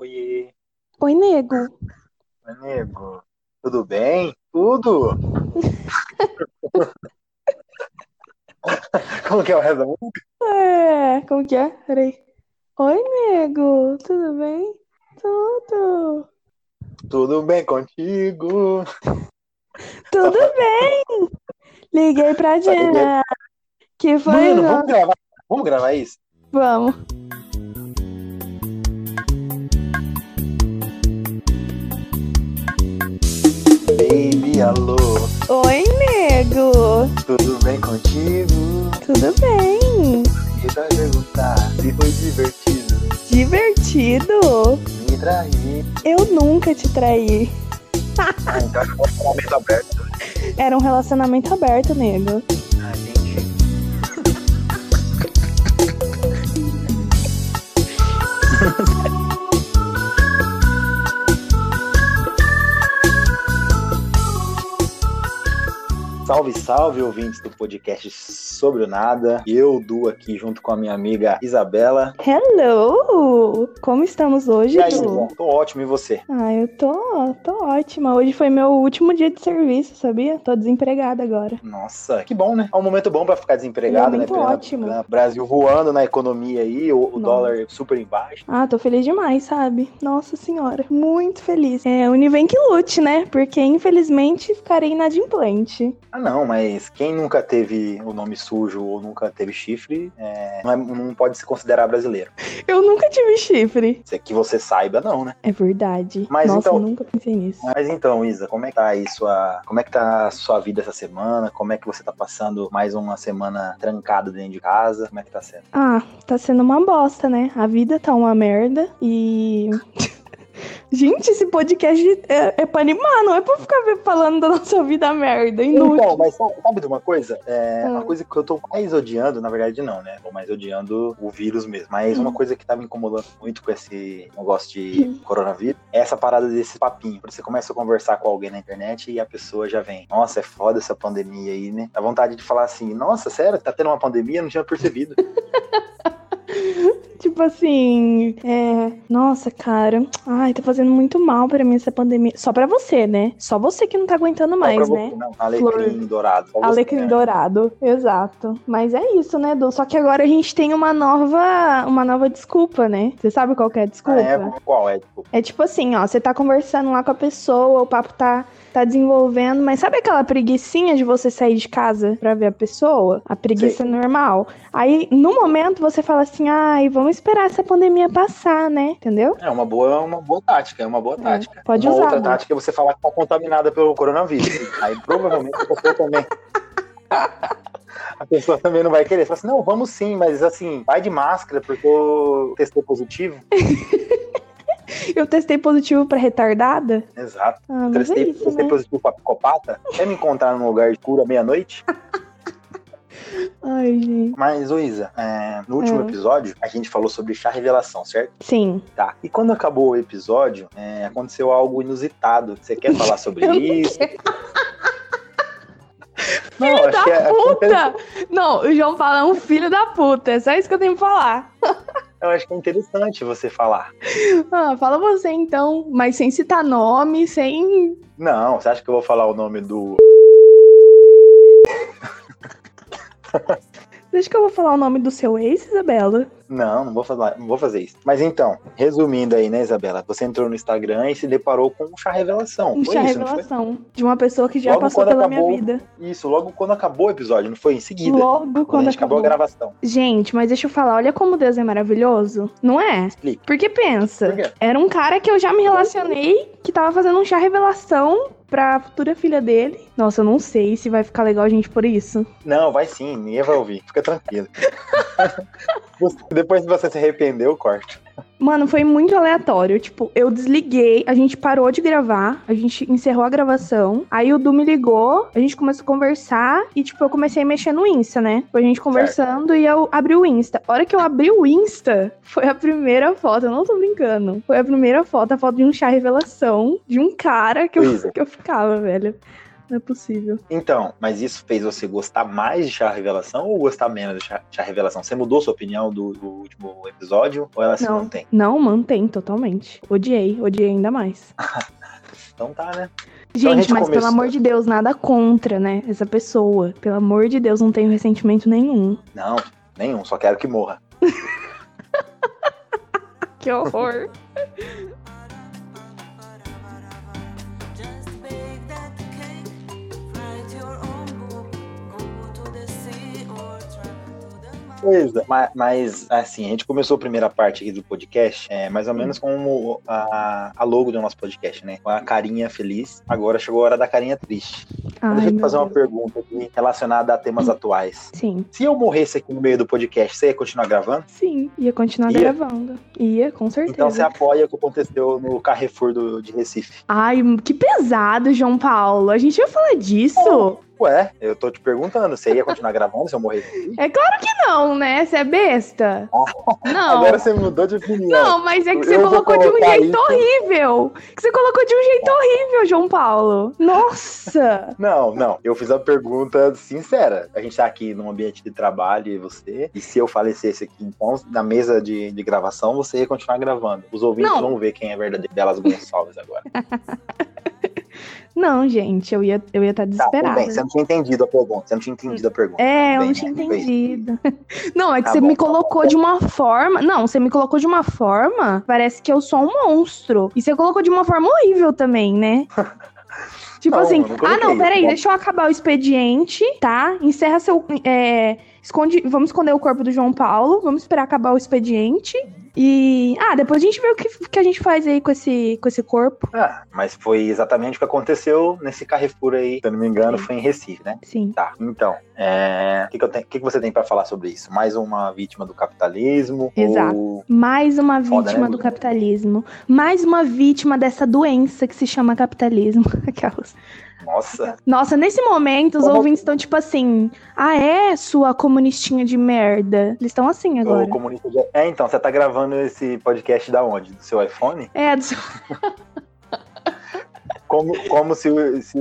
Oi, Oi, nego. Oi, nego. Tudo bem? Tudo? Como que é o resto da música? É, como que é? Peraí. Oi, nego. Tudo bem? Tudo. Tudo bem contigo? Tudo bem. Liguei pra Diana. Que foi Mano, vamos gravar, vamos gravar isso? Vamos. Alô, Oi, nego. tudo bem contigo? Tudo bem. E vai perguntar se foi divertido Divertido. me trair. Eu nunca te traí. Ah, então é um relacionamento aberto. Era um relacionamento aberto, nego. Ah, entendi. Salve, salve, ouvintes do podcast Sobre o Nada. Eu, Du, aqui junto com a minha amiga Isabela. Hello. Como estamos hoje, E aí, Du? Isa? Tô ótimo, e você? Ah, eu tô, tô ótima. Hoje foi meu último dia de serviço, sabia? Tô desempregada agora. Nossa, que bom, né? É um momento bom pra ficar desempregado, Momento né? Ótimo. Brasil voando na economia aí, o, o dólar super embaixo. Ah, tô feliz demais, sabe? Nossa senhora, muito feliz. É, Univen que lute, né? Porque infelizmente ficarei inadimplente. Ah, não, mas quem nunca teve o nome sujo ou nunca teve chifre, é, não, é- não pode se considerar brasileiro. Eu nunca tive chifre. Se é que você saiba, não, né? É verdade. Mas Nossa, então- eu nunca pensei nisso. Mas então, Isa, como é que tá aí sua. Como é que tá a sua vida essa semana? Como é que você tá passando mais uma semana trancado dentro de casa? Como é que tá sendo? Ah, tá sendo uma bosta, né? A vida tá uma merda e. Gente, esse podcast é, é pra animar, não é pra ficar falando da nossa vida merda, inútil. Então, mas sabe, de uma coisa? É, Ah. Uma coisa que eu tô mais odiando, na verdade não, né? Tô mais odiando o vírus mesmo. Mas Hum. uma coisa que tá me incomodando muito com esse negócio de coronavírus é essa parada desse papinho. Você começa a conversar com alguém na internet e a pessoa já vem. Nossa, é foda essa pandemia aí, né? Dá vontade de falar assim, nossa, sério, tá tendo uma pandemia? Eu não tinha percebido. Tipo assim, é. Nossa, cara. Ai, tá fazendo muito mal pra mim essa pandemia. Só pra você, né? Só você que não tá aguentando Só mais, você, né? Não, alecrim dourado. Só você, Alecrim né? dourado, exato. Mas é isso, né, Du? Só que agora a gente tem uma nova, uma nova desculpa, né? Você sabe qual que é a Ah, desculpa? é? Qual é? Tipo, É tipo assim, ó, você tá conversando lá com a pessoa, o papo tá, tá desenvolvendo, mas sabe aquela preguiçinha de você sair de casa pra ver a pessoa? A preguiça normal. Aí, no momento, você fala assim, ai, vamos esperar essa pandemia passar, né? Entendeu? É uma boa, uma boa tática, é uma boa É, tática. pode uma usar, outra né? tática é você falar que tá contaminada pelo coronavírus. Aí provavelmente a pessoa também. A pessoa também não vai querer. Você fala assim, não, vamos sim, mas assim, vai de máscara porque eu testei positivo. Eu testei positivo pra retardada. Exato. Ah, mas é Testei, isso, testei né? positivo pra psicopata. Quer me encontrar num lugar escuro à meia-noite? Ai, gente. Mas, Isa, é, no último É. episódio, a gente falou sobre chá revelação, certo? Sim. Tá. E quando acabou o episódio, é, aconteceu algo inusitado. Você quer falar sobre isso? Não, acho que é, Puta! Não, o João Paulo é um filho da puta. É só isso que eu tenho pra falar. eu acho que é interessante você falar. Ah, fala você então, mas sem citar nome, sem. Não, você acha que eu vou falar o nome do. Deixa que eu vou falar o nome do seu ex, Isabela. Não, não vou, falar, não vou fazer isso. Mas então, resumindo aí, né, Isabela? Você entrou no Instagram e se deparou com um chá revelação. Um foi chá isso, revelação de uma pessoa que já Logo passou pela acabou- minha vida. Isso, logo quando acabou o episódio, não foi? Em seguida. Logo quando, quando acabou acabou. a gravação. Gente, mas deixa eu falar, olha como Deus é maravilhoso, não é? Explica. Porque pensa, Por era um cara que eu já me relacionei, que tava fazendo um chá revelação pra futura filha dele. Nossa, eu não sei se vai ficar legal a gente por isso. Não, vai sim, ninguém vai ouvir. Fica tranquilo. Depois que você se arrependeu, corte. Mano, foi muito aleatório. Tipo, eu desliguei, a gente parou de gravar, a gente encerrou a gravação. Aí o Du me ligou, a gente começou a conversar e, tipo, eu comecei a mexer no Insta, né? Foi a gente conversando e eu abri o Insta. A hora que eu abri o Insta, foi a primeira foto, eu não tô brincando. Foi a primeira foto, a foto de um chá revelação de um cara que eu, Luísa. que eu ficava, velho. Não é possível. Então, mas isso fez você gostar mais de Chá Revelação ou gostar menos de Chá, Revelação? Você mudou sua opinião do, do último episódio ou ela se Não. mantém? Não, mantém totalmente. Odiei, odiei ainda mais. Então tá, né? Então Gente, gente mas começou- pelo amor de Deus, nada contra, né? Essa pessoa. Pelo amor de Deus, não tenho ressentimento nenhum. Não, nenhum, só quero que morra. Que horror. Coisa. Mas, mas, assim, a gente começou a primeira parte aqui do podcast, é, mais ou menos como a, a logo do nosso podcast, né? Com a carinha feliz. Agora chegou a hora da carinha triste. Ai, Deixa eu te fazer uma Deus. pergunta aqui relacionada a temas atuais. Sim, Se eu morresse aqui no meio do podcast, você ia continuar gravando? sim. Ia continuar Ia? gravando. Ia, com certeza. Então você apoia o que aconteceu no Carrefour do, de Recife. Ai, que pesado, João Paulo. A gente ia falar disso? Ué, eu tô te perguntando, você ia continuar gravando se eu aqui? É claro que não, né? Você é besta. Não. Agora você mudou de opinião. Não, mas é que você Eu colocou de um jeito isso. horrível. Que você colocou de um jeito horrível, João Paulo. Nossa. Não, não. Eu fiz uma pergunta sincera. A gente tá aqui num ambiente de trabalho e você. E se eu falecesse aqui, então, na mesa de, de gravação, você ia continuar gravando. Os ouvintes Não. vão ver quem é verdadeiro delas Gonçalves agora. Não, gente, eu ia eu ia estar Tá, tudo desesperada. bem. Você não tinha entendido a pergunta. Você não tinha entendido a pergunta. É, eu Bem, não tinha né? Isso. entendido. Não, é que Tá você bom, me tá bom. colocou de uma forma. Não, você me colocou de uma forma. Parece que eu sou um monstro. E você colocou de uma forma horrível também, né? Tipo Não, assim, não ah, não, peraí, Bom. deixa eu acabar o expediente, tá? Encerra seu. é, esconde, vamos esconder o corpo do João Paulo, vamos esperar acabar o expediente. E. Ah, depois a gente vê o que, que a gente faz aí com esse, com esse corpo. Ah, mas foi exatamente o que aconteceu nesse Carrefour aí. Se eu não me engano, Sim. foi em Recife, né? Sim. Tá, então, é, o que, que, tenho- que que você tem pra falar sobre isso? Mais uma vítima do capitalismo? Exato. Ou... Mais uma Foda, vítima né, do capitalismo. Mais uma vítima dessa doença que se chama capitalismo. Aquelas. Nossa, Nossa, nesse momento os Como- ouvintes estão tipo assim: ah, é, sua comunistinha de merda? Eles estão assim agora. o comunista de... É, então, você tá gravando esse podcast da onde? Do seu iPhone? É, do seu- Como, como se, se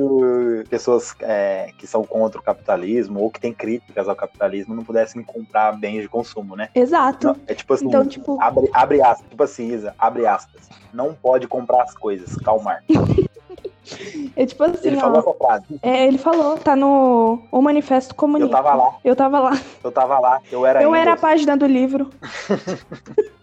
pessoas é, que são contra o capitalismo ou que têm críticas ao capitalismo não pudessem comprar bens de consumo, né? exato. Não, é tipo assim, Então, tipo, abre, abre aspas, tipo assim, Isa, abre aspas. Não pode comprar as coisas, calmar. é tipo assim, Ele ó. falou essa frase. É, ele falou, tá no O Manifesto Eu Comunista. tava lá, Eu tava lá. eu tava lá, eu era Eu ainda, era a página do livro.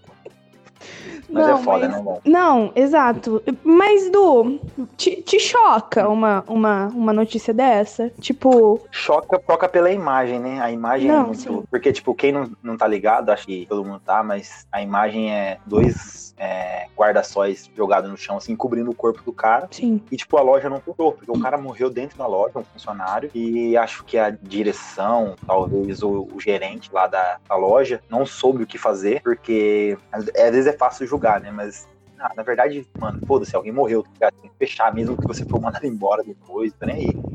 Mas Não, é foda, mas- né, bom? Não, exato. Mas, Du, te, te choca uma, uma, uma notícia dessa? Tipo, Choca, choca pela imagem, né? A imagem é Não, muito. sim. Porque, tipo, quem não, não tá ligado, acho que todo mundo tá, mas a imagem é dois é, guarda-sóis jogados no chão, assim, cobrindo o corpo do cara. sim. E, tipo, a loja não fechou, porque o cara morreu dentro da loja, um funcionário, e acho que a direção, talvez o, o gerente lá da, da loja, não soube o que fazer, porque às, às vezes é fácil julgar, né? Mas. ah, na verdade, mano, foda-se, alguém morreu, tá ligado? Tem que fechar, mesmo que você for mandado embora depois, tá nem aí.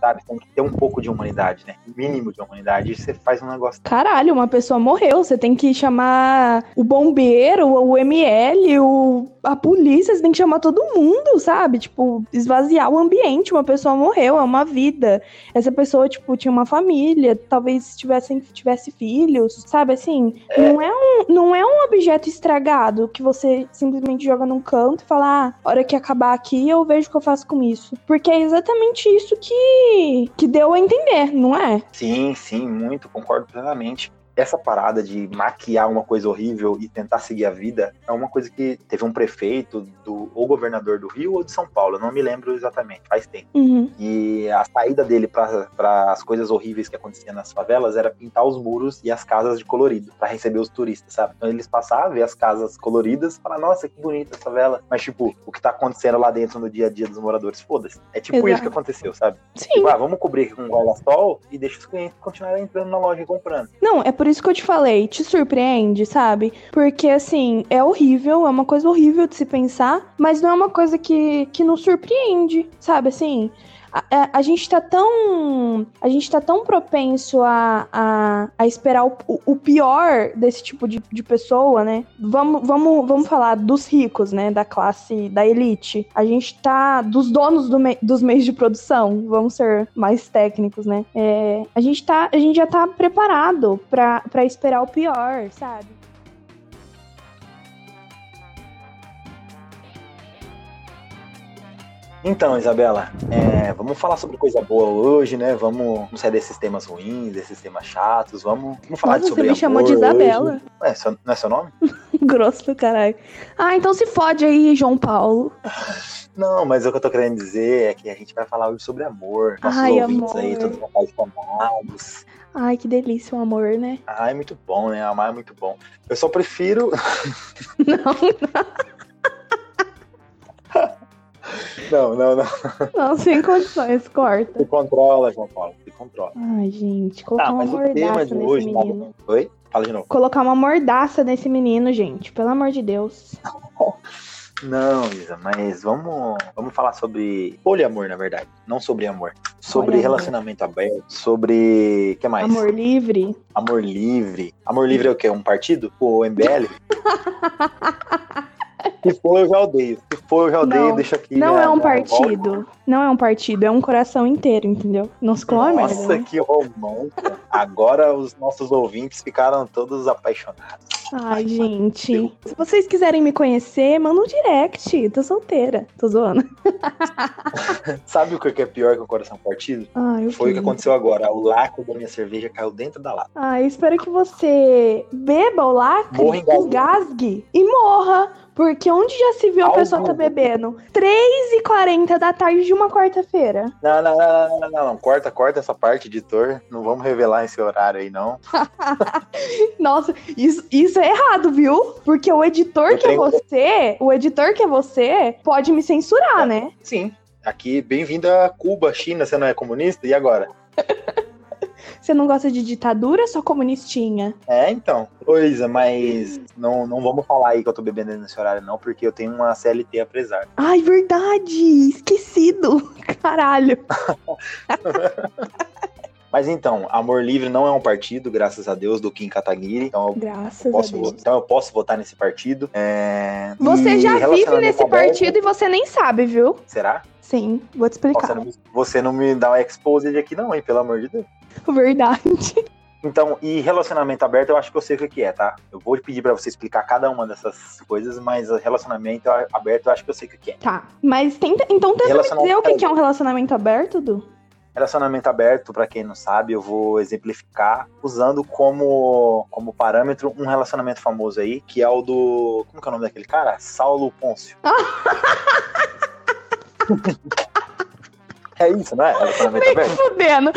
Sabe? Tem que ter um pouco de humanidade, né? Mínimo de humanidade, e você faz um negócio. Caralho, uma pessoa morreu. Você tem que chamar o bombeiro, o ML, o, a polícia, você tem que chamar todo mundo, sabe? Tipo, esvaziar o ambiente. Uma pessoa morreu, é uma vida. Essa pessoa, tipo, tinha uma família, talvez tivessem, tivesse filhos, sabe? Assim, não, é um, não é um objeto estragado que você simplesmente joga num canto e fala, ah, hora que acabar aqui eu vejo o que eu faço com isso. Porque é exatamente isso que, que deu a entender, não é? Sim, sim, muito, concordo plenamente. Essa parada de maquiar uma coisa horrível e tentar seguir a vida é uma coisa que teve um prefeito do ou governador do Rio ou de São Paulo, não me lembro exatamente, faz tempo. Uhum. E a saída dele para as coisas horríveis que aconteciam nas favelas era pintar os muros e as casas de colorido para receber os turistas, sabe? Então eles passavam, ver as casas coloridas, falar, nossa, que bonita essa favela. Mas, tipo, o que tá acontecendo lá dentro no dia a dia dos moradores, foda-se. É tipo Exato. isso que aconteceu, sabe? Sim. Tipo, ah, vamos cobrir com guarda-sol e deixa os clientes continuarem entrando na loja e comprando. Não, é por isso que eu te falei, te surpreende, sabe? Porque, assim, é horrível, é uma coisa horrível de se pensar, mas não é uma coisa que, que nos surpreende, sabe? Assim, a, a- a gente tá tão. A gente tá tão propenso a, a, a esperar o, o- pior desse tipo de, de pessoa, né? Vamos, vamos, vamos falar dos ricos, né? Da classe, da elite. A gente tá. Dos donos do me- dos meios de produção, vamos ser mais técnicos, né? É, a, gente tá, a gente já tá preparado pra esperar o pior, sabe? Então, Isabela, é, vamos falar sobre coisa boa hoje, né? Vamos, vamos sair desses temas ruins, desses temas chatos. Vamos, vamos falar Nossa, sobre você me chamou de Isabela. hoje. É, seu- não é seu nome? Grosso do caralho. Ah, então se fode aí, João Paulo. Não, mas o que eu tô querendo dizer é que a gente vai falar hoje sobre amor. Nossos Ai, ouvintes amor. aí, todos apaixonados. Ai, que delícia o amor, né? Ah, é muito bom, né? Amar é muito bom. Eu só prefiro. Não, não, não, não. não, sem condições, corta. Se controla, João Paulo. Se controla. Ai, gente, colocar Tá, uma mordaça nesse hoje. tá menino. Oi? Fala de novo. Colocar uma mordaça nesse menino, gente. Pelo amor de Deus. Não, Isa, mas vamos, vamos falar sobre poliamor, na verdade. Não sobre amor. Sobre Poliamor. relacionamento aberto. Sobre. O que mais? Amor livre. Amor livre. Amor livre é o quê? Um partido? O MBL? Se for, eu já odeio. Se for, eu já odeio. Não, Deixa aqui. Não é um partido. Não é um partido, é um coração inteiro, entendeu? Não se merda, Nossa, né? que romântico. Agora os nossos ouvintes ficaram todos apaixonados. Ai, gente. Se vocês quiserem me conhecer, manda um direct. Tô solteira. Tô zoando. Sabe o que é pior que um coração partido? Ai, Foi o que aconteceu agora. O lacre da minha cerveja caiu dentro da lata. Ai, espero que você beba o lacre, engasgue e morra. Porque onde já se viu a pessoa tá bebendo? 3h40 da tarde de uma quarta-feira. Não, não, não, não, não, não, não. Corta, corta essa parte, editor. Não vamos revelar esse horário aí, não. Nossa, isso, isso é errado, viu? Porque o editor Eu que é tenho- você, o editor que é você, pode me censurar, né? Sim. Aqui, bem-vindo a Cuba, China. Você não é comunista? E agora? Você não gosta de ditadura, só comunistinha. É, então. Coisa, mas não, não vamos falar aí que eu tô bebendo nesse horário, não, porque eu tenho uma CLT a prezar. Ai, verdade! Esquecido! Caralho! Mas então, Amor Livre não é um partido, graças a Deus, do Kim Kataguiri. Então eu Graças posso, a Deus. então eu posso votar nesse partido. É, Você e já vive nesse partido e você nem sabe, viu? Será? Sim, vou te explicar. você não me dá um exposed aqui, não, hein? Pelo amor de Deus. Verdade. Então, e relacionamento aberto, eu acho que eu sei o que é, tá? Eu vou pedir pra você explicar cada uma dessas coisas, mas relacionamento aberto, eu acho que eu sei o que é. Tá. Mas tenta, então tenta me Relacionamento dizer o que é um relacionamento aberto, Du? Relacionamento aberto, pra quem não sabe, eu vou exemplificar usando como, como parâmetro um relacionamento famoso aí, que é o do. Como que é o nome daquele cara? Saulo Pôncio. é isso, não é? Relacionamento aberto? Fudendo.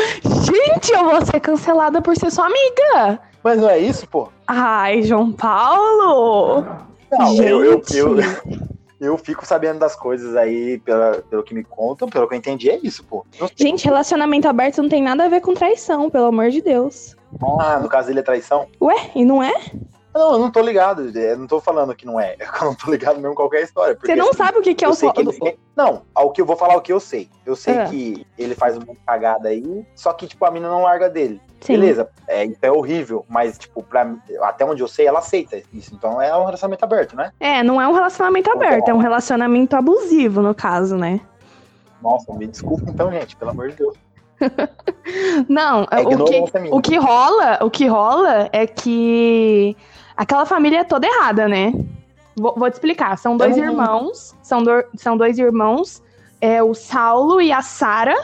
Gente, eu vou ser cancelada por ser sua amiga. Mas não é isso, pô? Ai, João Paulo. Não, eu, eu, eu, eu fico sabendo das coisas aí pela, pelo que me contam, pelo que eu entendi, é isso, pô. Gente, relacionamento aberto não tem nada a ver com traição, pelo amor de Deus. Ah, no caso dele é traição? Ué, e não é? Não, eu não tô ligado. Eu não tô falando que não é. Eu não tô ligado mesmo qualquer história. Você não assim, sabe o que, que é o sol. ele Não, ao que eu vou falar o que eu sei. Eu sei Ah. que ele faz uma cagada aí, só que, tipo, a mina não larga dele. Sim. Beleza, é, isso é horrível, mas, tipo, pra, até onde eu sei, ela aceita isso. Então é um relacionamento aberto, né? É, não é um relacionamento aberto, é um relacionamento abusivo, no caso, né? Nossa, me desculpa então, gente, pelo amor de Deus. Não, É o, que, o que rola, o que rola é que aquela família é toda errada, né? Vou, vou te explicar. São dois não- irmãos, são, do- são dois irmãos, é o Saulo e a Sara.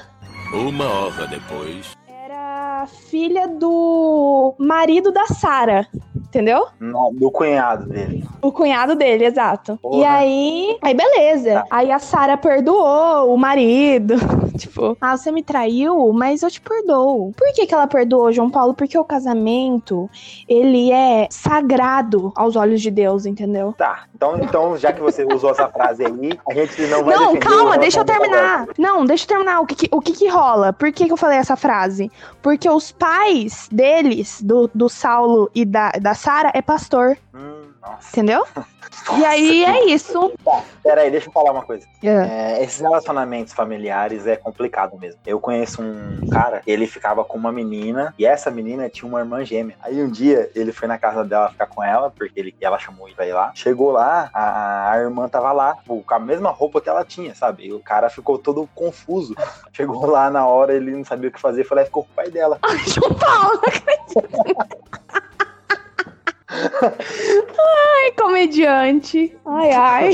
Uma hora depois. Era filha do marido da Sara, entendeu? No- do cunhado dele. O cunhado dele, exato. Porra. E aí, aí beleza. Tá. Aí a Sara perdoou o marido. tipo, ah, você me traiu, mas eu te perdoo. Por que que ela perdoou, João Paulo? Porque o casamento, ele é sagrado aos olhos de Deus, entendeu? Tá, então, então já que você usou essa frase aí, a gente não vai Não, calma, deixa eu terminar. Não, deixa eu terminar. O que que, o que que rola? Por que que eu falei essa frase? Porque os pais deles, do, do Saulo e da, da Sara, é pastor. Hum, Nossa. Entendeu? E aí Nossa, é isso. Tá, pera aí, deixa eu falar uma coisa. É. É, esses relacionamentos familiares é complicado mesmo. Eu conheço um cara, ele ficava com uma menina e essa menina tinha uma irmã gêmea. Aí um dia ele foi na casa dela ficar com ela, porque ele, ela chamou ele pra ir lá. Chegou lá, a, a irmã tava lá, tipo, com a mesma roupa que ela tinha, sabe? E o cara ficou todo confuso. Chegou lá na hora, ele não sabia o que fazer, foi lá e ficou com o pai dela. Ai, João Paulo, não acredito. Ai, comediante. Ai, ai.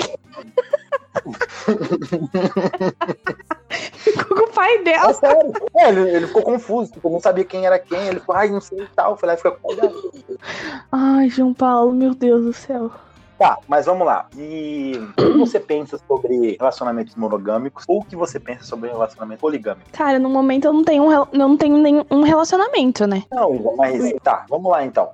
Ficou com o pai É dela. sério. É, ele, ele ficou confuso, tipo, não sabia quem era quem. Ele falou, ai, não sei e tal. Lá e ficou com. Ai, João Paulo, meu Deus do céu. Tá, mas vamos lá. E o que você pensa sobre relacionamentos monogâmicos ou o que você pensa sobre relacionamento poligâmico? Cara, no momento eu não tenho, um eu não tenho nenhum relacionamento, né? Não, mas tá, vamos lá então.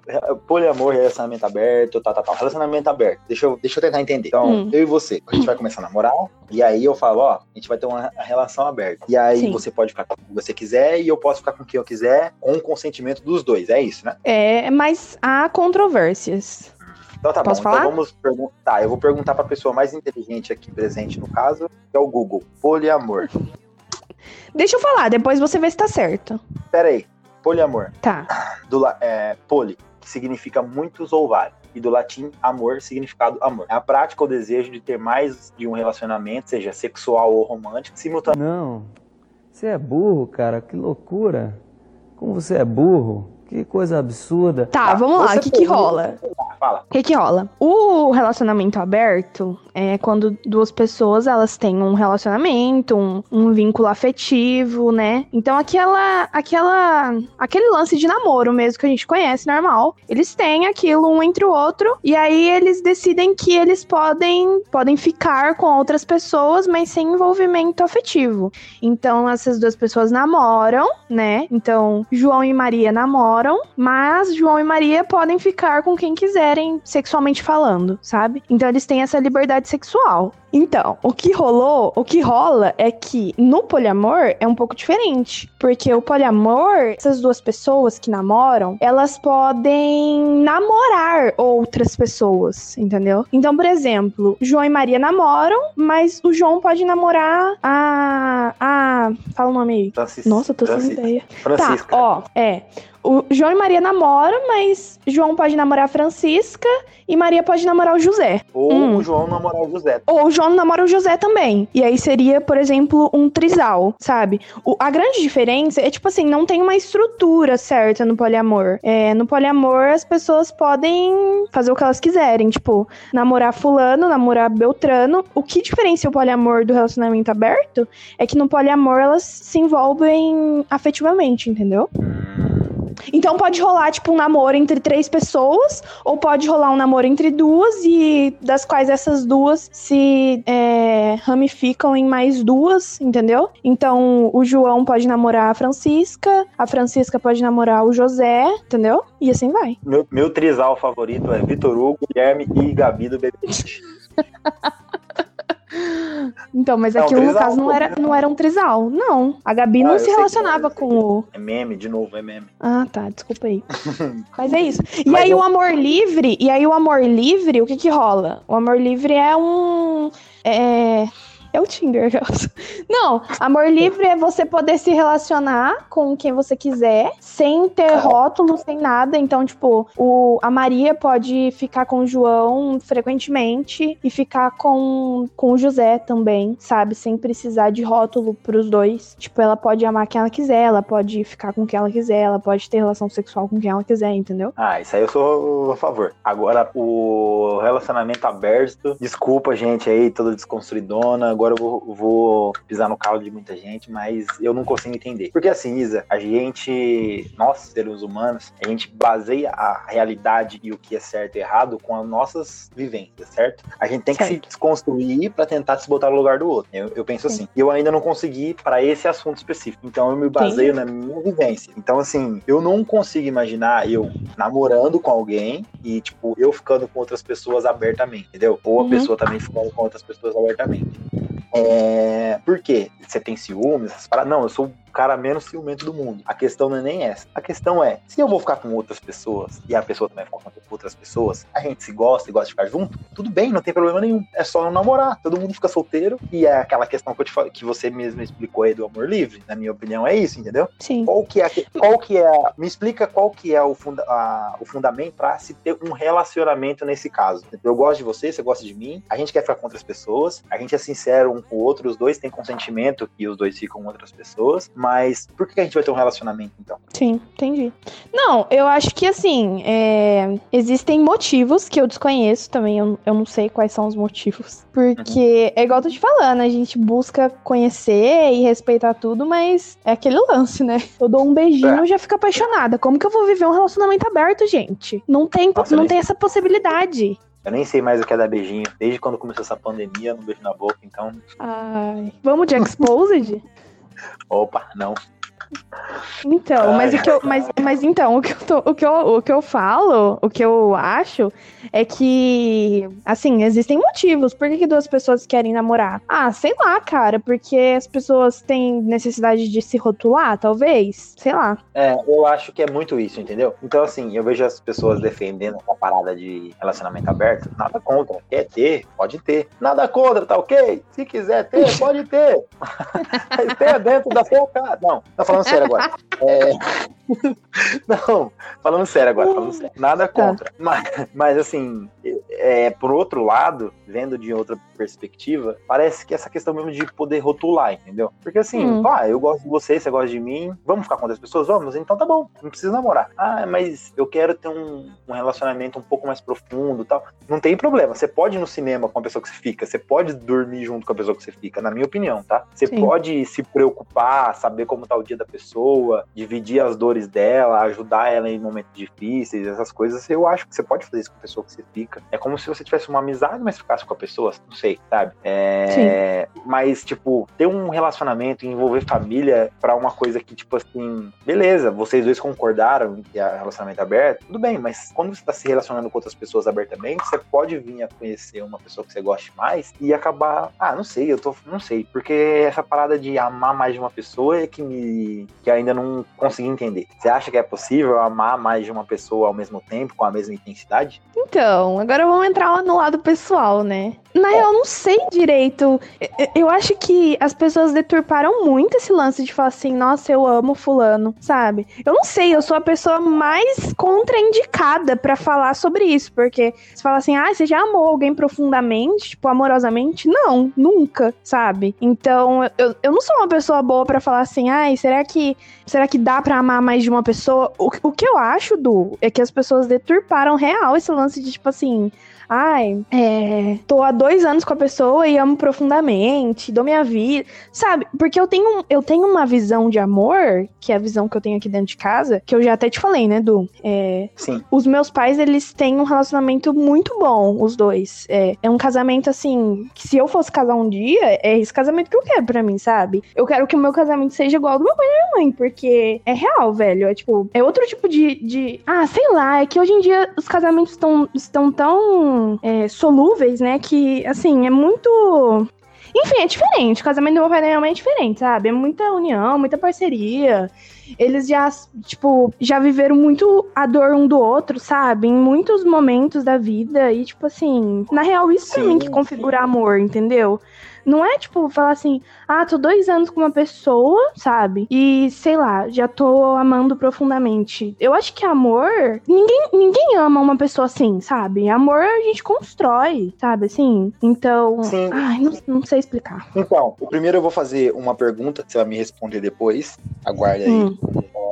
Poliamor, relacionamento aberto, tá, tá, tá. Relacionamento aberto. Deixa eu, deixa eu tentar entender. Então, Hum. eu e você, a gente vai começar a namorar, e aí eu falo, ó, a gente vai ter uma relação aberta. E aí Sim. você pode ficar com quem você quiser e eu posso ficar com quem eu quiser, com o consentimento dos dois. É isso, né? É, mas há controvérsias. Então tá Posso bom. falar? Então vamos perguntar. Tá, eu vou perguntar pra pessoa mais inteligente aqui presente no caso, que é o Google. Poliamor. Deixa eu falar, depois você vê se tá certo. Pera aí. Poliamor. Tá. Do, la- é, poli, que significa muitos ou vários. E do latim, amor, significado amor. É a prática ou desejo de ter mais de um relacionamento, seja sexual ou romântico, simultaneamente. Não. Você é burro, cara. Que loucura. Como você é burro. Que coisa absurda. Tá, vamos lá, o que que rola? O que que rola? O relacionamento aberto é quando duas pessoas elas têm um relacionamento, um, um vínculo afetivo, né? Então aquela, aquela, aquele lance de namoro mesmo que a gente conhece normal, eles têm aquilo um entre o outro e aí eles decidem que eles podem, podem ficar com outras pessoas, mas sem envolvimento afetivo. Então essas duas pessoas namoram, né? Então João e Maria namoram, mas João e Maria podem ficar com quem quiserem sexualmente falando, sabe? Então eles têm essa liberdade sexual. Então, o que rolou, o que rola é que no poliamor é um pouco diferente, porque o poliamor, essas duas pessoas que namoram, elas podem namorar outras pessoas, entendeu? Então, por exemplo, João e Maria namoram, mas o João pode namorar a a fala o nome aí. Francis, Nossa, eu tô sem Francis- ideia. Francisca. Tá, ó, é. O João e Maria namoram, mas João pode namorar a Francisca e Maria pode namorar o José. Ou hum. o João namorar o José. Ou o João namora o José também. E aí seria, por exemplo, um trisal, sabe? O- a grande diferença é, tipo assim, não tem uma estrutura certa no poliamor. É, no poliamor, as pessoas podem fazer o que elas quiserem. Tipo, namorar fulano, namorar beltrano. O que diferencia o poliamor do relacionamento aberto é que no poliamor elas se envolvem afetivamente, entendeu? Então pode rolar, tipo, um namoro entre três pessoas, ou pode rolar um namoro entre duas, e das quais essas duas se é, ramificam em mais duas, entendeu? Então o João pode namorar a Francisca, a Francisca pode namorar o José, entendeu? E assim vai. Meu, meu trisal favorito é Vitor Hugo, Guilherme e Gabi do BB. Então, mas Não, aquilo no caso não era, não era um trisal. Não. A Gabi Ah, não se relacionava não. com o. É meme, de novo, é meme. Ah, tá, desculpa aí. Mas é isso. E Mas aí eu- o amor livre, e aí o amor livre, o que que rola? O amor livre é um é é o Tinder, aquelas. Não, amor livre é você poder se relacionar com quem você quiser, sem ter rótulo, sem nada. Então, tipo, o, a Maria pode ficar com o João frequentemente e ficar com, com o José também, sabe? Sem precisar de rótulo pros dois. Tipo, ela pode amar quem ela quiser, ela pode ficar com quem ela quiser, ela pode ter relação sexual com quem ela quiser, entendeu? Ah, isso aí eu sou a favor. Agora, o relacionamento aberto, desculpa, gente, aí, toda desconstruidona. Agora eu vou, vou pisar no calo de muita gente, mas eu não consigo entender. Porque assim, Isa, a gente, nós, seres humanos, a gente baseia a realidade e o que é certo e errado com as nossas vivências, certo? A gente tem que se Certo. desconstruir pra tentar se botar no lugar do outro. Eu, eu penso Sim. assim. E eu ainda não consegui pra esse assunto específico. Então eu me baseio na minha vivência. Então, assim, eu não consigo imaginar eu namorando com alguém e, tipo, eu ficando com outras pessoas abertamente, entendeu? Ou a Uhum. pessoa também ficando com outras pessoas abertamente. É... Por quê? Você tem ciúmes? Não, eu sou cara menos ciumento do mundo. A questão não é nem essa. A questão é, se eu vou ficar com outras pessoas e a pessoa também ficar com outras pessoas, a gente se gosta e gosta de ficar junto, tudo bem, não tem problema nenhum. É só não namorar. Todo mundo fica solteiro e é aquela questão que eu te falei, que você mesmo explicou aí do amor livre. Na minha opinião, é isso, entendeu? Sim. Qual que é, qual que é, me explica qual que é o, funda, a- o fundamento pra se ter um relacionamento nesse caso. Eu gosto de você, você gosta de mim, a gente quer ficar com outras pessoas, a gente é sincero um com o outro, os dois têm consentimento que os dois ficam com outras pessoas, mas por que a gente vai ter um relacionamento então? Sim, entendi. Não, eu acho que assim, é, existem motivos que eu desconheço também, eu, eu não sei quais são os motivos. Porque é igual eu tô te falando, a gente busca conhecer e respeitar tudo, mas é aquele lance, né? Eu dou um beijinho É. e já fico apaixonada. Como que eu vou viver um relacionamento aberto, gente? Não tem, Nossa, não tem essa possibilidade. Eu nem sei mais o que é dar beijinho, desde quando começou essa pandemia, não beijo na boca, então, Ai. Vamos de Exposed? opa, não. Então, mas Ai, o que eu, mas, mas então, o que, eu tô- o, que eu, o que eu falo, o que eu acho é que, assim, existem motivos. Por que, que duas pessoas querem namorar? Ah, sei lá, cara, porque as pessoas têm necessidade de se rotular, talvez? Sei lá. É, eu acho que é muito isso, entendeu? Então, assim, eu vejo as pessoas defendendo essa parada de relacionamento aberto. Nada contra. Quer ter? Pode ter. Nada contra, tá ok? Se quiser ter, pode ter. Mas tenha dentro da sua casa. Não, tá falando sério agora. É... Não, falando sério agora, falando sério. Nada contra. Mas, mas assim, é, por outro lado, vendo de outra perspectiva, parece que essa questão mesmo de poder rotular, entendeu? Porque assim, Hum. ah, eu gosto de você, você gosta de mim, vamos ficar com outras pessoas? Vamos, então tá bom, não precisa namorar. Ah, mas eu quero ter um, um relacionamento um pouco mais profundo e tal. Não tem problema, você pode ir no cinema com a pessoa que você fica, você pode dormir junto com a pessoa que você fica, na minha opinião, tá? Você Sim. pode se preocupar, saber como tá o dia da pessoa, dividir as dores dela, ajudar ela em momentos difíceis, essas coisas. Eu acho que você pode fazer isso com a pessoa que você fica. É como se você tivesse uma amizade, mas ficasse com a pessoa, não sei, sabe? É, Mas, tipo, ter um relacionamento, envolver família pra uma coisa que, tipo assim, beleza, vocês dois concordaram que é relacionamento aberto, tudo bem, mas quando você tá se relacionando com outras pessoas abertamente, você pode vir a conhecer uma pessoa que você goste mais e acabar, ah, não sei, eu tô, não sei, porque essa parada de amar mais de uma pessoa é que me, que ainda não consegui entender. Você acha que é possível amar mais de uma pessoa ao mesmo tempo, com a mesma intensidade? Então, agora vamos entrar lá no lado pessoal, né? Na real, eu não sei direito. Eu- acho que as pessoas deturparam muito esse lance de falar assim, nossa, eu amo fulano, sabe? Eu não sei, eu sou a pessoa mais contraindicada pra falar sobre isso, porque você fala assim, ah, você já amou alguém profundamente, tipo, amorosamente? Não, nunca, sabe? Então, eu, eu não sou uma pessoa boa pra falar assim, ai, será que será que dá pra amar mais de uma pessoa? O, o que eu acho, Du, é que as pessoas deturparam real esse lance de, tipo assim, ai, é, tô há dois anos com a pessoa e amo profundamente, dou minha vida, sabe? Porque eu tenho, eu tenho uma visão de amor, que é a visão que eu tenho aqui dentro de casa, que eu já até te falei, né, Du? É, Sim. os meus pais, eles têm um relacionamento muito bom, os dois. É, é um casamento, assim, que se eu fosse casar um dia, é esse casamento que eu quero pra mim, sabe? Eu quero que o meu casamento seja igual ao do meu pai e da minha mãe, porque é real, velho. É tipo, é outro tipo de. de... Ah, sei lá, é que hoje em dia os casamentos estão, estão tão é, solúveis, né? Que, assim, é muito. Enfim, é diferente. O casamento do meu pai da minha mãe é diferente, sabe? É muita união, muita parceria. Eles já, tipo, já viveram muito a dor um do outro, sabe? Em muitos momentos da vida. E, tipo assim, na real, isso pra Sim, mim que configura amor, entendeu? Não é, tipo, falar assim, ah, tô dois anos com uma pessoa, sabe? E, sei lá, já tô amando profundamente. Eu acho que amor. Ninguém, ninguém ama uma pessoa assim, sabe? Amor a gente constrói, sabe? Assim. Então. Sim. Ai, não, não sei explicar. Então, o primeiro eu vou fazer uma pergunta, você vai me responder depois. Aguarde aí. Hum.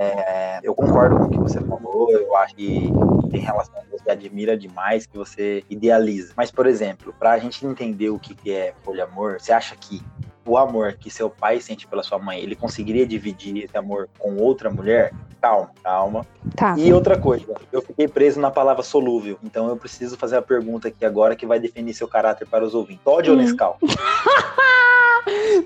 É, eu concordo com o que você falou, eu acho que tem relação que você admira demais, que você idealiza. Mas, por exemplo, pra gente entender o que é poliamor, você acha que o amor que seu pai sente pela sua mãe, ele conseguiria dividir esse amor com outra mulher? Calma, calma. Tá. E outra coisa, eu fiquei preso na palavra solúvel, então eu preciso fazer a pergunta aqui agora que vai definir seu caráter para os ouvintes. Todd ou Hum. Nescau?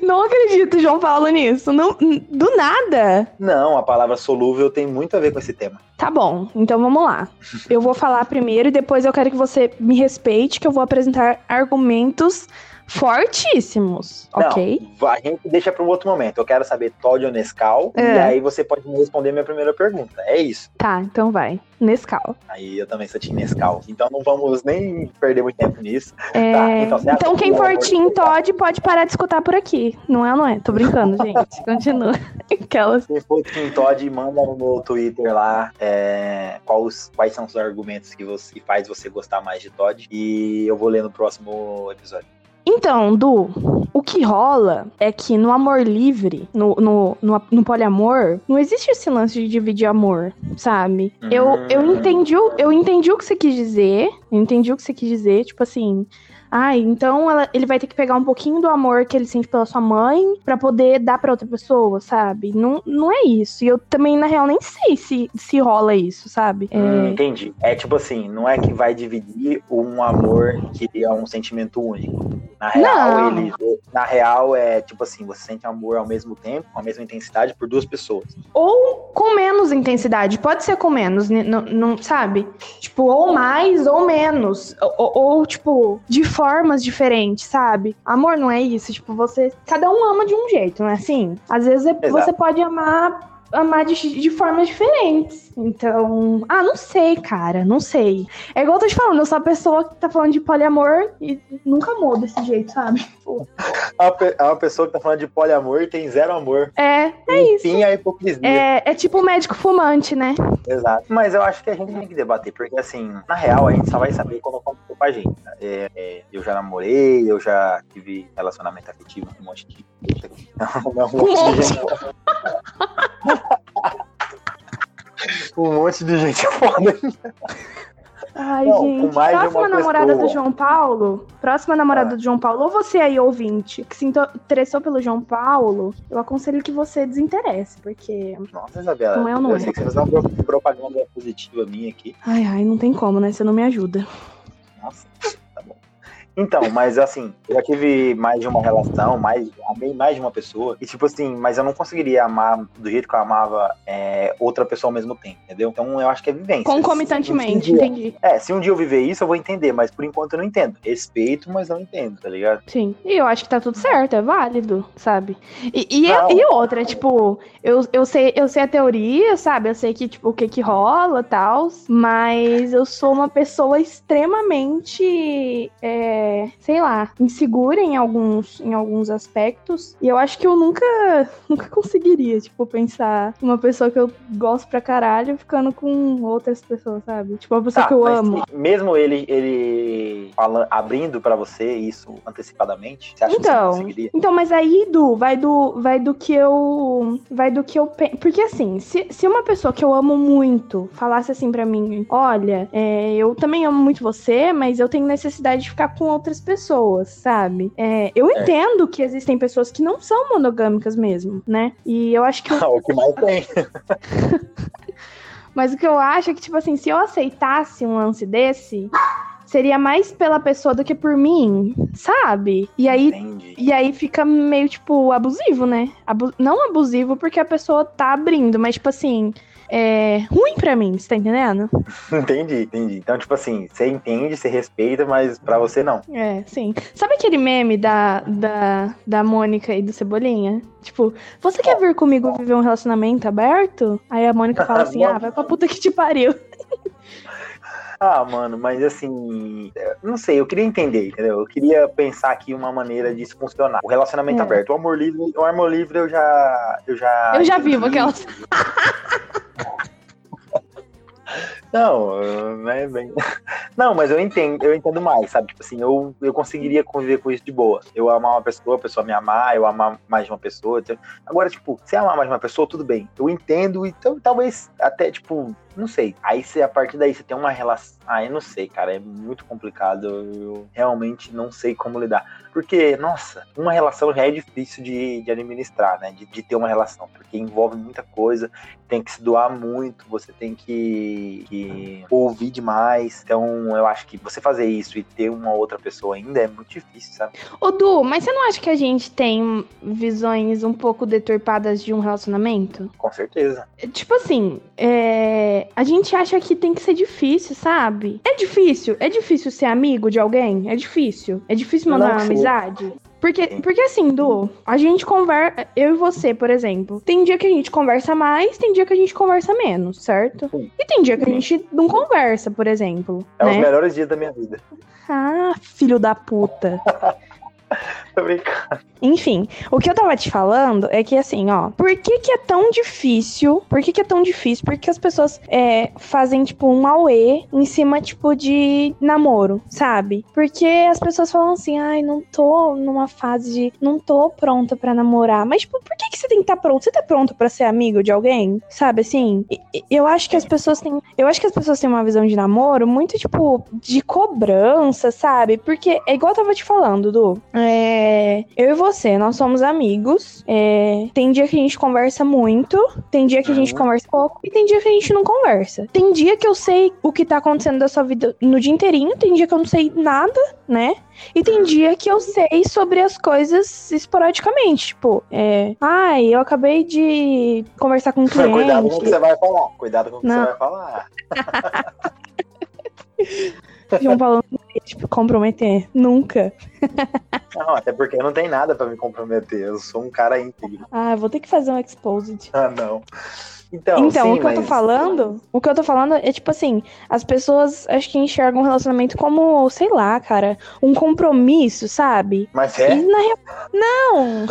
Não acredito, João Paulo, nisso. Não, do nada. Não, a palavra solúvel tem muito a ver com esse tema. Tá bom, então vamos lá. Eu vou falar primeiro e depois eu quero que você me respeite, que eu vou apresentar argumentos fortíssimos, Não, ok? a gente deixa para um outro momento. Eu quero saber Todd ou Nescau. E É. aí você pode me responder minha primeira pergunta. É isso. Tá, então vai. Nescau. Aí eu também sou Team Nescau. Então não vamos nem perder muito tempo nisso. É, Tá, então então que quem for Team Todd pode parar de escutar por aqui. Não é ou não é? Tô brincando, gente. Continua. Aquelas. Se for Team Todd, manda no meu Twitter lá é, quais, quais são os argumentos que você que faz você gostar mais de Todd. E eu vou ler no próximo episódio. Então, Du, o que rola é que no amor livre, no, no, no, no poliamor, não existe esse lance de dividir amor, sabe? Eu, eu, Hum. entendi, eu entendi o que você quis dizer. Eu entendi o que você quis dizer, tipo assim. Ah, então ela- ele vai ter que pegar um pouquinho do amor que ele sente pela sua mãe pra poder dar pra outra pessoa, sabe? Não, não é isso. E eu também, na real, nem sei se, se rola isso, sabe? É, Hum, entendi. É tipo assim, não é que vai dividir um amor que é um sentimento único. Na real, Não. ele. Na real, é tipo assim, você sente amor ao mesmo tempo, com a mesma intensidade, por duas pessoas. Ou com menos intensidade. Pode ser com menos, não, não- sabe? Tipo, ou mais ou menos. Ou, ou, tipo, de formas diferentes, sabe? Amor não é isso. Tipo, você. Cada um ama de um jeito, não é assim? Às vezes é- você pode amar. Amar de, de formas diferentes. Então. Ah, não sei, cara. Não sei. É igual eu tô te falando, eu sou a pessoa que tá falando de poliamor e nunca amou desse jeito, sabe? É uma, é uma pessoa que tá falando de poliamor e tem zero amor. É, é isso. Enfim, a hipocrisia. É, é tipo o médico fumante, né? Exato. Mas eu acho que a gente tem que debater, porque assim, na real, a gente só vai saber quando com a gente. né? É, é, eu já namorei, eu já tive relacionamento afetivo com um monte de. Não, um monte de gente. um monte de gente foda. Ai, Não, gente. Próxima namorada pessoa. do João Paulo. Próxima namorada Ah. do João Paulo. Ou você aí, ouvinte, que se interessou pelo João Paulo, eu aconselho que você desinteresse, porque. Nossa, Isabela, Não é ou não eu é? sei que você faz uma pro- propaganda positiva minha aqui. Ai, ai, não tem como, né? Você não me ajuda. Nossa. Então, mas assim, eu já tive mais de uma relação, mais, amei mais de uma pessoa, e tipo assim, mas eu não conseguiria amar do jeito que eu amava é, outra pessoa ao mesmo tempo, entendeu? Então eu acho que é vivência. Concomitantemente, um dia- entendi. É, se um dia eu viver isso, eu vou entender, mas por enquanto eu não entendo. Respeito, mas não entendo, tá ligado? Sim. E eu acho que tá tudo certo, é válido, sabe? E, e, Não. e outra, tipo, eu, eu, sei, eu sei a teoria, sabe? Eu sei que, tipo, o que que rola e tal, mas eu sou uma pessoa extremamente, é, sei lá, insegura em alguns, em alguns aspectos. E eu acho que eu nunca, nunca conseguiria, tipo, pensar uma pessoa que eu gosto pra caralho ficando com outras pessoas, sabe? Tipo, uma pessoa Tá, que eu amo. mesmo ele, ele abrindo pra você isso antecipadamente, você acha que você Então, conseguiria? então, mas aí, Du, vai do, vai do que eu. Vai do que eu penso. Porque assim, se, se uma pessoa que eu amo muito falasse assim pra mim: Olha, é, eu também amo muito você, mas eu tenho necessidade de ficar com outras pessoas, sabe? É, eu É. entendo que existem pessoas que não são monogâmicas mesmo, né? E eu acho que. o- o que mais tem. Mas o que eu acho é que, tipo assim, se eu aceitasse um lance desse. Seria mais pela pessoa do que por mim, sabe? E aí Entendi. E aí fica meio, tipo, abusivo, né? Abu- Não abusivo porque a pessoa tá abrindo, mas, tipo assim, é ruim pra mim, você tá entendendo? Entendi, entendi. Então, tipo assim, você entende, você respeita, mas pra você não. É, sim. Sabe aquele meme da, da, da Mônica e do Cebolinha? Tipo, você quer vir comigo viver um relacionamento aberto? Aí a Mônica fala assim, ah, vai pra puta que te pariu. Ah, mano, mas assim, é, não sei, eu queria entender, entendeu? Eu queria pensar aqui uma maneira disso funcionar. O relacionamento É. aberto, o amor livre, o amor livre eu já. Eu já, Eu já vivo aquelas. Não, eu- não é bem. Não, mas eu entendo, eu entendo mais, sabe? Tipo assim, eu, eu conseguiria conviver com isso de boa. Eu amar uma pessoa, a pessoa me amar, eu amar mais de uma pessoa. Agora, tipo, se amar mais de uma pessoa, tudo bem. Eu entendo, então talvez até, tipo, não sei. Aí você, a partir daí você tem uma relação. Ah, eu não sei, cara. É muito complicado. Eu realmente não sei como lidar. Porque, nossa, uma relação já é difícil de, de administrar, né? De, de ter uma relação. Porque envolve muita coisa, tem que se doar muito, você tem que, que ouvir demais. Então, eu acho que você fazer isso e ter uma outra pessoa ainda é muito difícil, sabe? Ô, Du, mas você não acha que a gente tem visões um pouco deturpadas de um relacionamento? Com certeza. Tipo assim, é, a gente acha que tem que ser difícil, sabe? É difícil, é difícil ser amigo de alguém, é difícil. É difícil mandar uma amizade? Porque, porque assim, Du, a gente conversa. Eu e você, por exemplo. Tem dia que a gente conversa mais, tem dia que a gente conversa menos, certo? Sim. E tem dia que a gente não conversa, por exemplo. É os né? melhores dias da minha vida. Ah, filho da puta. Enfim, o que eu tava te falando é que assim, ó, por que que é tão difícil? Por que que é tão difícil? Porque as pessoas é, fazem, tipo, um auê em cima, tipo, de namoro, sabe? Porque as pessoas falam assim, ai, não tô numa fase de, não tô pronta pra namorar. Mas, tipo, por que que você tem que estar pronto? Você tá pronto pra ser amigo de alguém? Sabe, assim? Eu acho que as pessoas têm, eu acho que as pessoas têm uma visão de namoro muito, tipo, de cobrança, sabe? Porque é igual eu tava te falando, Du. É, eu e você, nós somos amigos. É, tem dia que a gente conversa muito, tem dia que a gente Uhum. conversa pouco e tem dia que a gente não conversa. Tem dia que eu sei o que tá acontecendo da sua vida no dia inteirinho, tem dia que eu não sei nada, né? E tem dia que eu sei sobre as coisas esporadicamente. Tipo, é. Ai, eu acabei de conversar com um Mas cuidado com o que cliente. você vai falar. Cuidado com o que Não. você vai falar. João Paulo não ia, tipo, comprometer. Nunca. Não, até porque eu não tenho nada pra me comprometer. Eu sou um cara íntegro. Ah, vou ter que fazer um exposed. Ah, não. Então, Então, sim, o que eu tô mas- falando, o que eu tô falando é tipo assim, as pessoas acho que enxergam um relacionamento como, sei lá, cara, um compromisso, sabe? Mas E é? na não!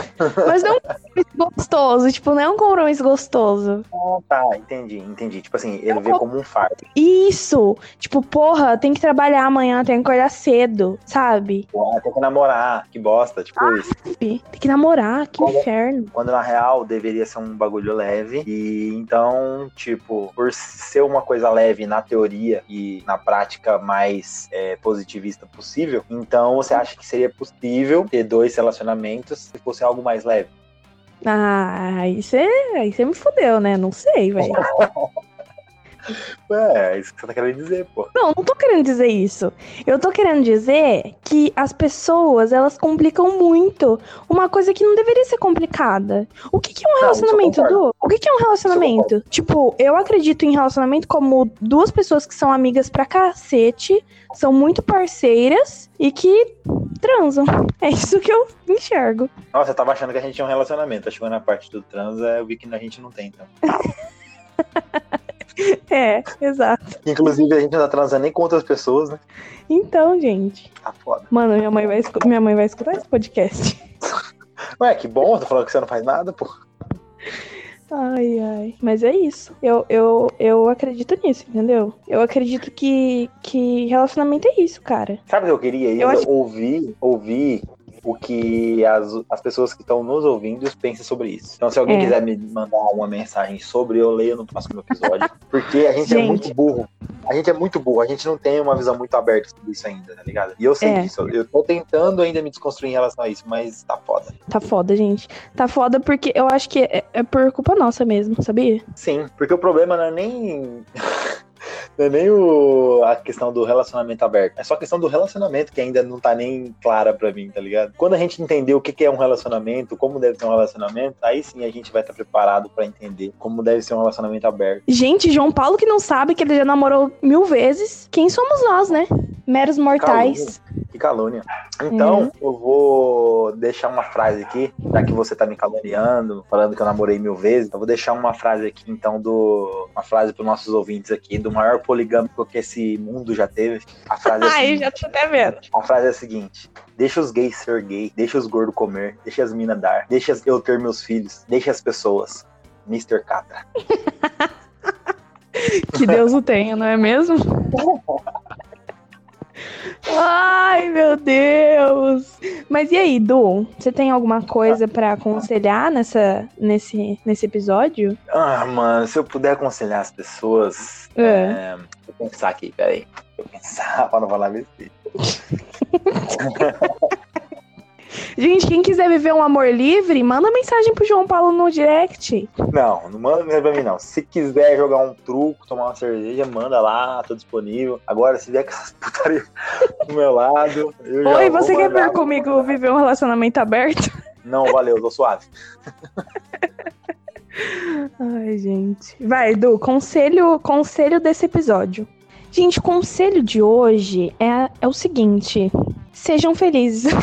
Mas não é um compromisso gostoso, tipo, não é um compromisso gostoso. Ah, tá, entendi, entendi. Tipo assim, ele vê como um fardo. Isso! Tipo, porra, tem que trabalhar amanhã, tem que acordar cedo, sabe? Ah, tem que namorar, que bosta, tipo Ah. isso. Tem que namorar, que Como- inferno. Quando na real deveria ser um bagulho leve. E então, tipo, por ser uma coisa leve na teoria e na prática mais é, positivista possível, então você acha que seria possível ter dois relacionamentos se fosse algo mais leve? Ah, aí você aí você me fudeu, né? Não sei, velho. É, é isso que você tá querendo dizer, pô. Não, não tô querendo dizer isso. Eu tô querendo dizer que as pessoas, elas complicam muito uma coisa que não deveria ser complicada. O que, que é um Não, relacionamento, concordo. Du? O que, que é um relacionamento? Tipo, eu acredito em relacionamento como duas pessoas que são amigas pra cacete, são muito parceiras e que transam. É isso que eu enxergo. Nossa, eu tava achando que a gente tinha um relacionamento. Chegou na parte do trans, é, eu vi que a gente não tem, então. É, exato. Inclusive, a gente não tá transando nem com outras pessoas, né? Então, gente. Tá foda. Mano, minha mãe vai, escu- minha mãe vai escutar esse podcast. Ué, que bom, tô falando que você não faz nada, pô. Ai, ai. Mas é isso. Eu, eu, eu acredito nisso, entendeu? Eu acredito que, que relacionamento é isso, cara. Sabe o que eu queria? Eu Eu acho- ouvir, ouvir o que as, as pessoas que estão nos ouvindo pensam sobre isso. Então, se alguém É. quiser me mandar uma mensagem sobre, eu leio no próximo episódio. Porque a gente, é Gente. muito burro. A gente é muito burro, a gente não tem uma visão muito aberta sobre isso ainda, tá ligado? E eu sei É. disso. Eu tô tentando ainda me desconstruir em relação a isso, mas tá foda. Tá foda, gente. Tá foda porque eu acho que é, é por culpa nossa mesmo, sabia? Sim, porque o problema não é nem. Não é nem o, a questão do relacionamento aberto. É só a questão do relacionamento que ainda não tá nem clara pra mim, tá ligado? Quando a gente entender o que que é um relacionamento, como deve ser um relacionamento, aí sim a gente vai estar preparado pra entender como deve ser um relacionamento aberto. Gente, João Paulo que não sabe que ele já namorou mil vezes. Quem somos nós, né? Meros mortais. Que calúnia. Então, eu vou deixar uma frase aqui, já que você tá me caluniando, falando que eu namorei mil vezes, eu vou deixar uma frase aqui, então, do. Uma frase pros nossos ouvintes aqui, do maior poligâmico que esse mundo já teve. A frase é a Ai, seguinte. já tô até vendo. A frase é a seguinte: Deixa os gays ser gay, deixa os gordos comer, deixa as minas dar, deixa eu ter meus filhos, deixa as pessoas. Mr. Catra. Que Deus o tenha, não é mesmo? Ai, meu Deus! Mas e aí, Du? Você tem alguma coisa pra aconselhar nessa, nesse, nesse episódio? Ah, mano, se eu puder aconselhar as pessoas. É. É, eu pensar aqui, peraí. Eu pensar pra não falar besteira. Gente, quem quiser viver um amor livre, manda mensagem pro João Paulo no direct. Não, não manda mesmo pra mim, não. Se quiser jogar um truco, tomar uma cerveja, manda lá, tô disponível. Agora, se com essas putarias do meu lado. Oi, você quer ver comigo viver um relacionamento aberto? Não, valeu, tô suave. Ai, gente. Vai, Edu, conselho, conselho desse episódio. Gente, o conselho de hoje é, é o seguinte: Sejam felizes.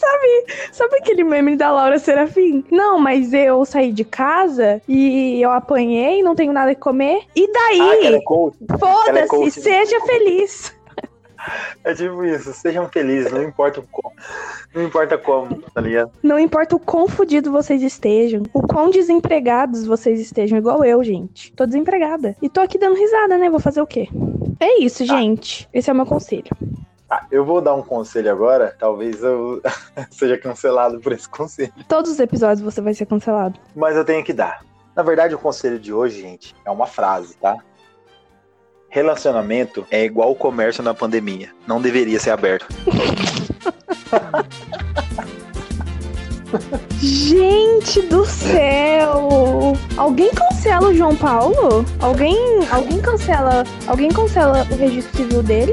Sabe, sabe aquele meme da Laura Serafim? Não, mas eu saí de casa e eu apanhei, não tenho nada que comer. E Ah, daí? é coach. ela é Foda-se, né? seja feliz. É tipo isso, sejam felizes, não importa como. Não importa como, tá ligado? Não importa o quão fudido vocês estejam, o quão desempregados vocês estejam, igual eu, gente. Tô desempregada. E tô aqui dando risada, né? Vou fazer o quê? É isso, gente. Esse é o meu conselho. Tá, eu vou dar um conselho agora, talvez eu seja cancelado por esse conselho. Todos os episódios você vai ser cancelado. Mas eu tenho que dar. Na verdade, o conselho de hoje, gente, é uma frase, tá? Relacionamento é igual o comércio na pandemia. Não deveria ser aberto. Gente do céu! Alguém cancela o João Paulo? Alguém, alguém cancela, alguém cancela o registro civil dele?